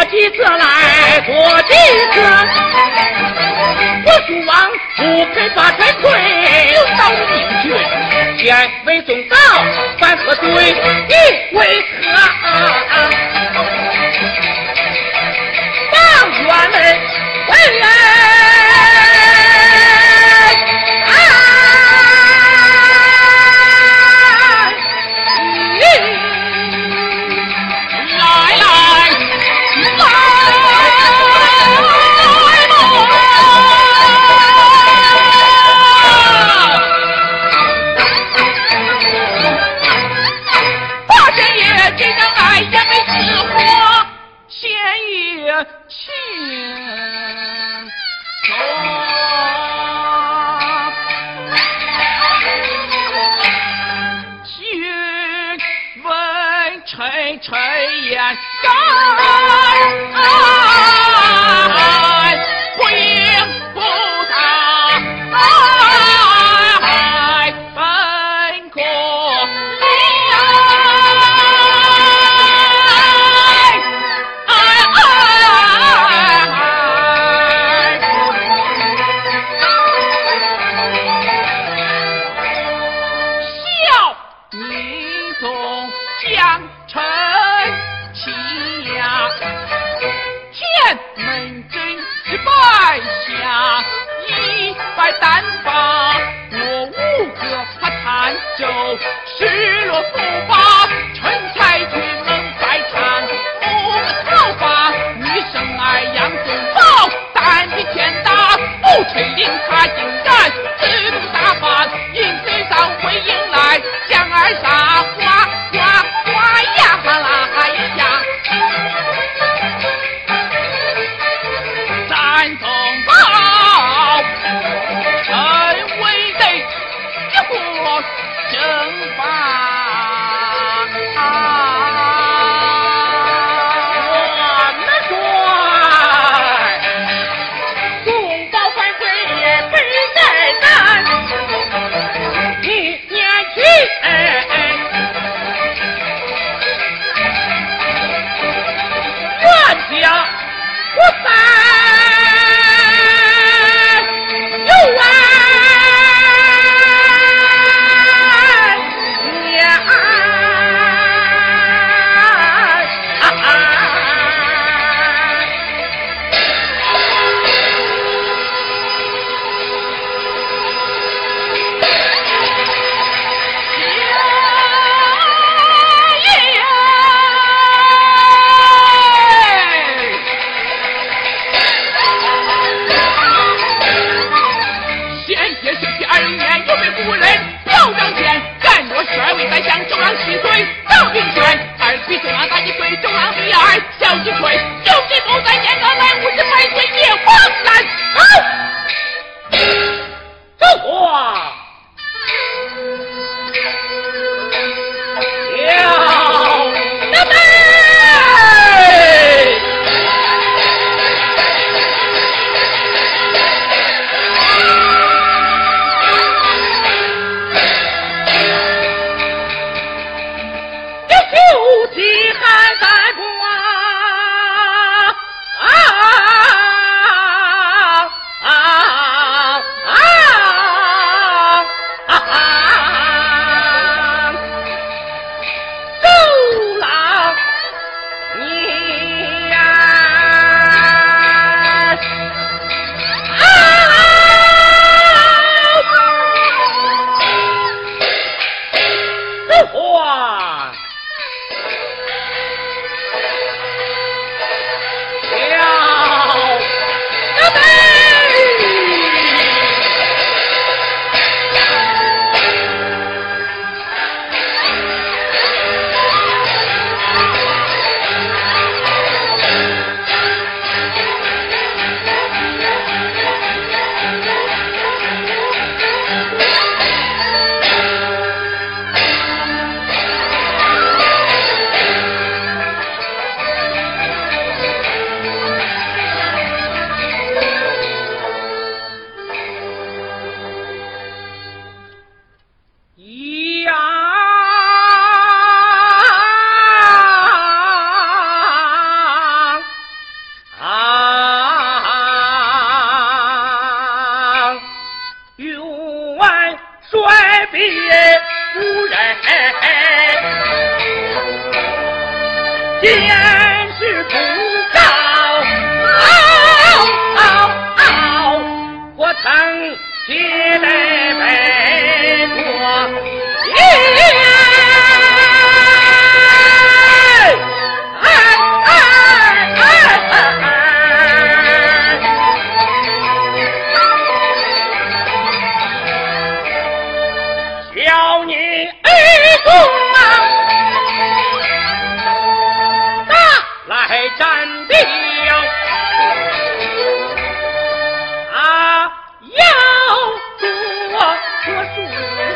多几次来多几次，我说王不肯把财亏，有道命绝，见为宗告，反何罪？你为何？当官门为人。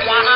花。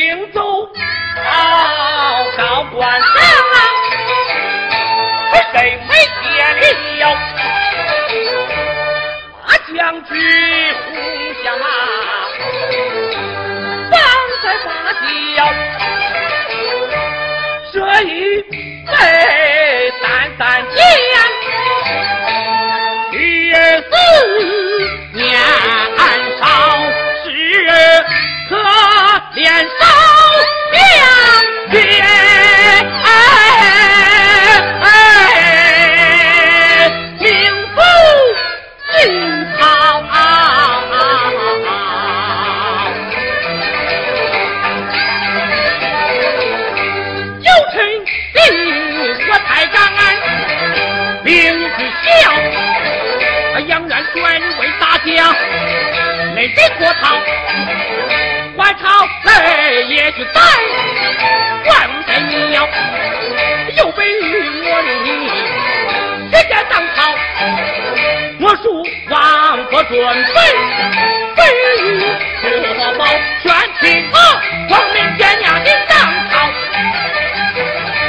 行走到高官上，谁没天理哟？把将军红下马放在发地，这一。我准备飞鱼和宝，全请啊，光明爹娘的当朝。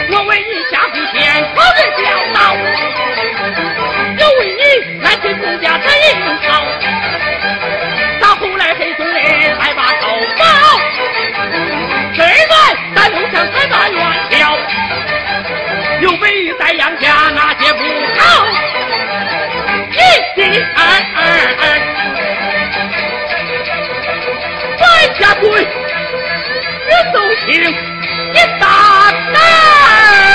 我为你下笔天朝人教导，又为你来替公家争英豪。到后来黑松林来把头包，谁在咱刘家才把元宵？又被在杨家那些。鬼这走是一大胆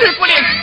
是不灵。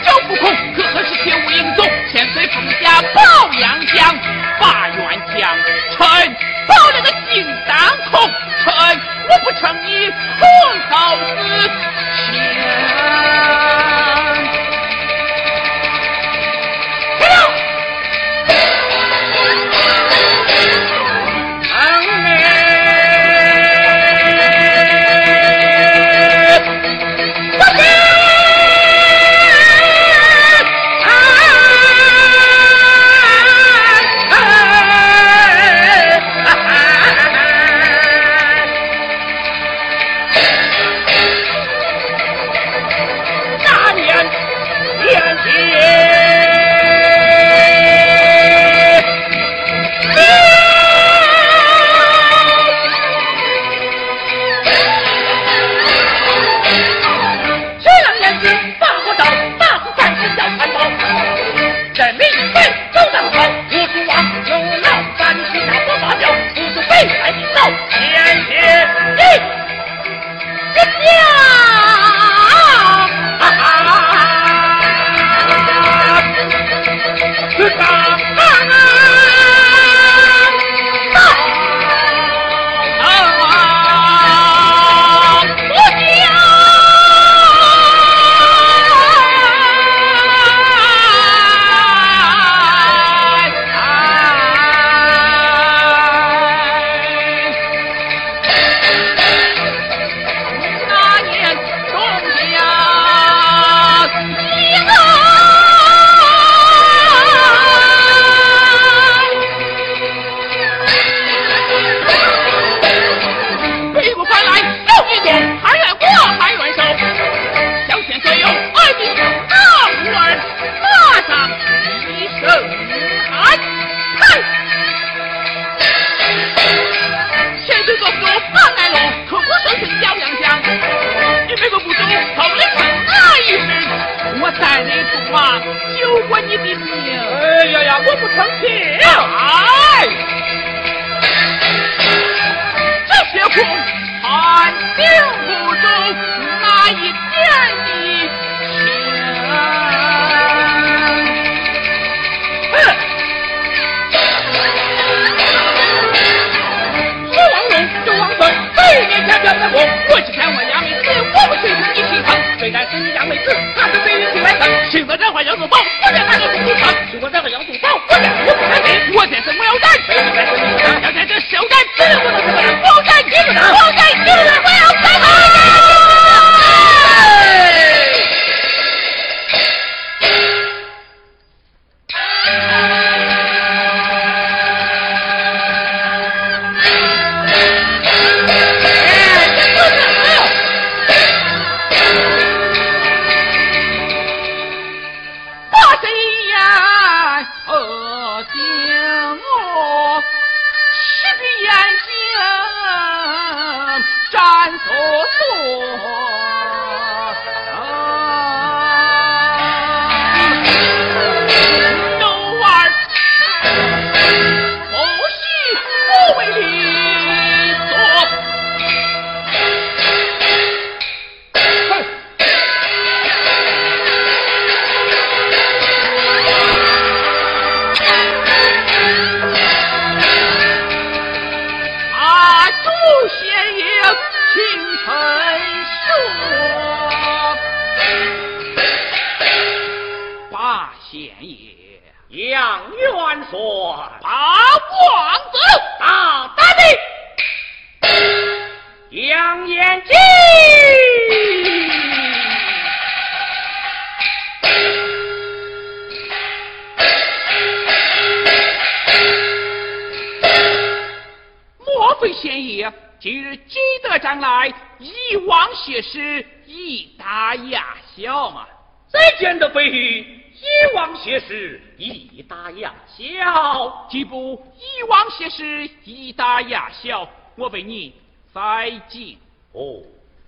往谢师，一大压小嘛？再见的飞鱼，一往谢师，一大压小。既不一往谢师，一大压小，我为你再敬。哦，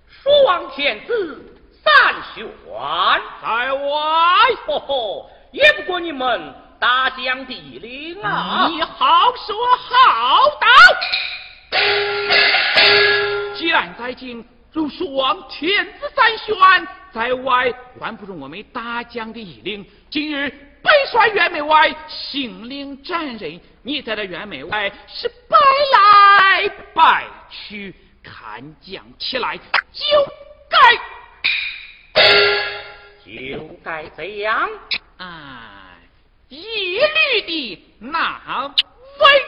蜀王天子三选在外，吼吼，也不过你们大将帝领啊！你好说好道。既然在京，如蜀王天子三选，在外管不住我们大将的义领。今日北帅辕门外行令斩人，你在这辕门外是白来白去，看将起来就该就该这样，啊，一律的那为